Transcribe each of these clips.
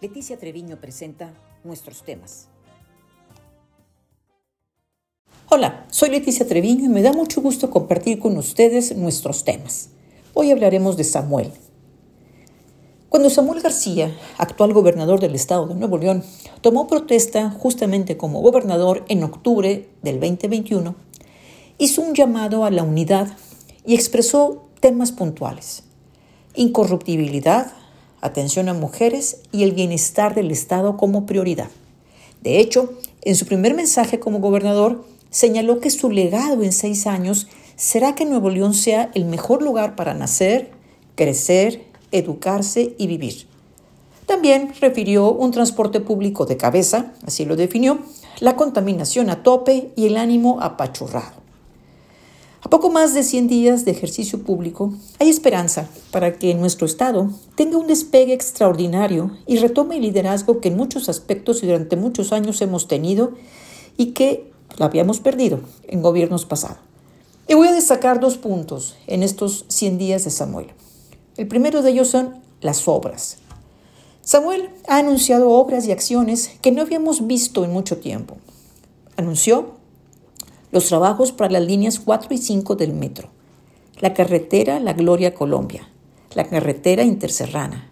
Leticia Treviño presenta nuestros temas. Hola, soy Leticia Treviño y me da mucho gusto compartir con ustedes nuestros temas. Hoy hablaremos de Samuel. Cuando Samuel García, actual gobernador del estado de Nuevo León, tomó protesta justamente como gobernador en octubre del 2021, hizo un llamado a la unidad y expresó temas puntuales. Incorruptibilidad, atención a mujeres y el bienestar del Estado como prioridad. De hecho, en su primer mensaje como gobernador, señaló que su legado en seis años será que Nuevo León sea el mejor lugar para nacer, crecer, educarse y vivir. También refirió un transporte público de cabeza, así lo definió, la contaminación a tope y el ánimo apachurrado. A poco más de 100 días de ejercicio público, hay esperanza para que nuestro Estado tenga un despegue extraordinario y retome el liderazgo que en muchos aspectos y durante muchos años hemos tenido y que lo habíamos perdido en gobiernos pasados. Y voy a destacar dos puntos en estos 100 días de Samuel. El primero de ellos son las obras. Samuel ha anunciado obras y acciones que no habíamos visto en mucho tiempo. Anunció los trabajos para las líneas 4 y 5 del metro, la carretera La Gloria Colombia, la carretera interserrana,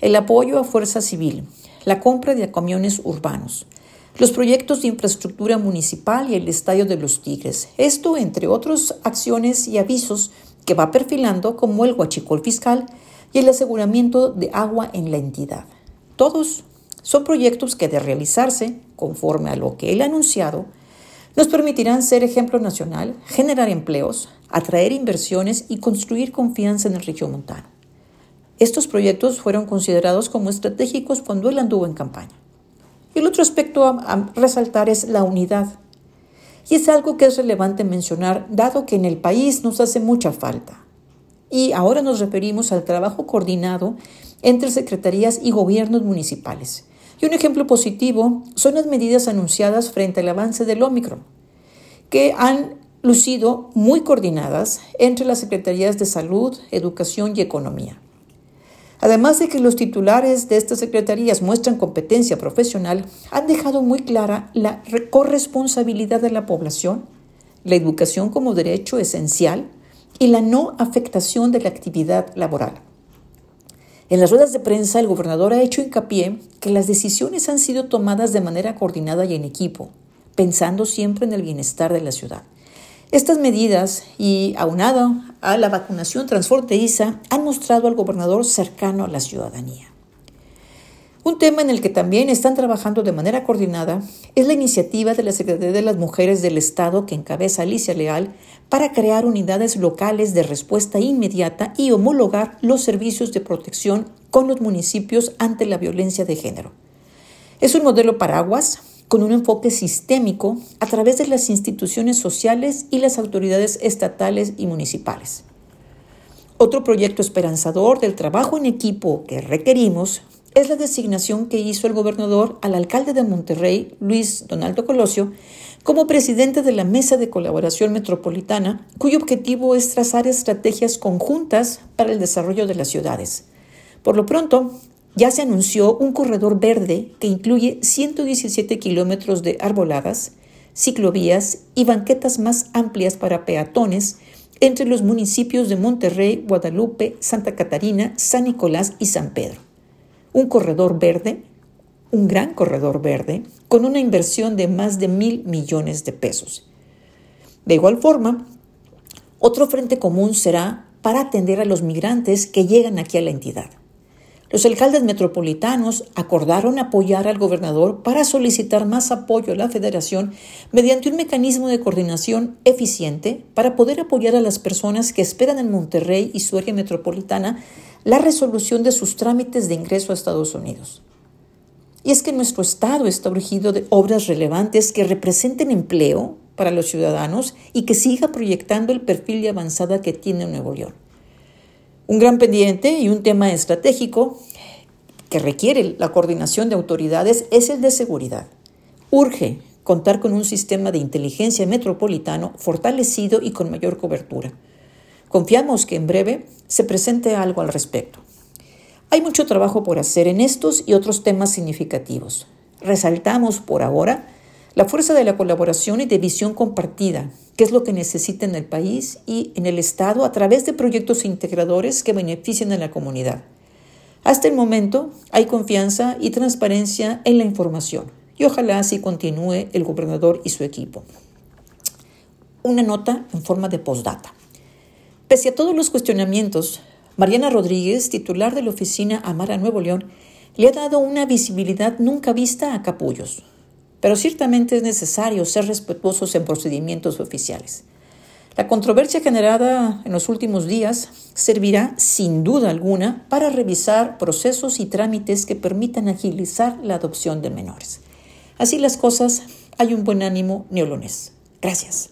el apoyo a Fuerza Civil, la compra de camiones urbanos, los proyectos de infraestructura municipal y el Estadio de los Tigres. Esto, entre otras acciones y avisos que va perfilando como el huachicol fiscal y el aseguramiento de agua en la entidad. Todos son proyectos que de realizarse, conforme a lo que él ha anunciado, nos permitirán ser ejemplo nacional, generar empleos, atraer inversiones y construir confianza en el montano. Estos proyectos fueron considerados como estratégicos cuando él anduvo en campaña. El otro aspecto a, resaltar es la unidad. Y es algo que es relevante mencionar, dado que en el país nos hace mucha falta. Y ahora nos referimos al trabajo coordinado entre secretarías y gobiernos municipales y un ejemplo positivo son las medidas anunciadas frente al avance del Omicron, que han lucido muy coordinadas entre las Secretarías de Salud, Educación y Economía. Además de que los titulares de estas secretarías muestran competencia profesional, han dejado muy clara la corresponsabilidad de la población, la educación como derecho esencial y la no afectación de la actividad laboral. En las ruedas de prensa, el gobernador ha hecho hincapié que las decisiones han sido tomadas de manera coordinada y en equipo, pensando siempre en el bienestar de la ciudad. Estas medidas y aunado a la vacunación transfronteriza han mostrado al gobernador cercano a la ciudadanía. Un tema en el que también están trabajando de manera coordinada es la iniciativa de la Secretaría de las Mujeres del Estado que encabeza Alicia Leal para crear unidades locales de respuesta inmediata y homologar los servicios de protección con los municipios ante la violencia de género. Es un modelo paraguas con un enfoque sistémico a través de las instituciones sociales y las autoridades estatales y municipales. Otro proyecto esperanzador del trabajo en equipo que requerimos es la designación que hizo el gobernador al alcalde de Monterrey, Luis Donaldo Colosio, como presidente de la Mesa de Colaboración Metropolitana, cuyo objetivo es trazar estrategias conjuntas para el desarrollo de las ciudades. Por lo pronto, ya se anunció un corredor verde que incluye 117 kilómetros de arboladas, ciclovías y banquetas más amplias para peatones entre los municipios de Monterrey, Guadalupe, Santa Catarina, San Nicolás y San Pedro un corredor verde, un gran corredor verde, con una inversión de más de mil millones de pesos. De igual forma, otro frente común será para atender a los migrantes que llegan aquí a la entidad. Los alcaldes metropolitanos acordaron apoyar al gobernador para solicitar más apoyo a la federación mediante un mecanismo de coordinación eficiente para poder apoyar a las personas que esperan en Monterrey y su área metropolitana la resolución de sus trámites de ingreso a Estados Unidos. Y es que nuestro Estado está urgido de obras relevantes que representen empleo para los ciudadanos y que siga proyectando el perfil de avanzada que tiene Nuevo León. Un gran pendiente y un tema estratégico que requiere la coordinación de autoridades es el de seguridad. Urge contar con un sistema de inteligencia metropolitano fortalecido y con mayor cobertura. Confiamos que en breve se presente algo al respecto. Hay mucho trabajo por hacer en estos y otros temas significativos. Resaltamos por ahora la fuerza de la colaboración y de visión compartida, que es lo que necesita en el país y en el Estado a través de proyectos integradores que beneficien a la comunidad. Hasta el momento hay confianza y transparencia en la información y ojalá así continúe el gobernador y su equipo. Una nota en forma de postdata. Pese a todos los cuestionamientos, Mariana Rodríguez, titular de la oficina Amara Nuevo León, le ha dado una visibilidad nunca vista a Capullos pero ciertamente es necesario ser respetuosos en procedimientos oficiales. La controversia generada en los últimos días servirá sin duda alguna para revisar procesos y trámites que permitan agilizar la adopción de menores. Así las cosas, hay un buen ánimo neolonés. Gracias.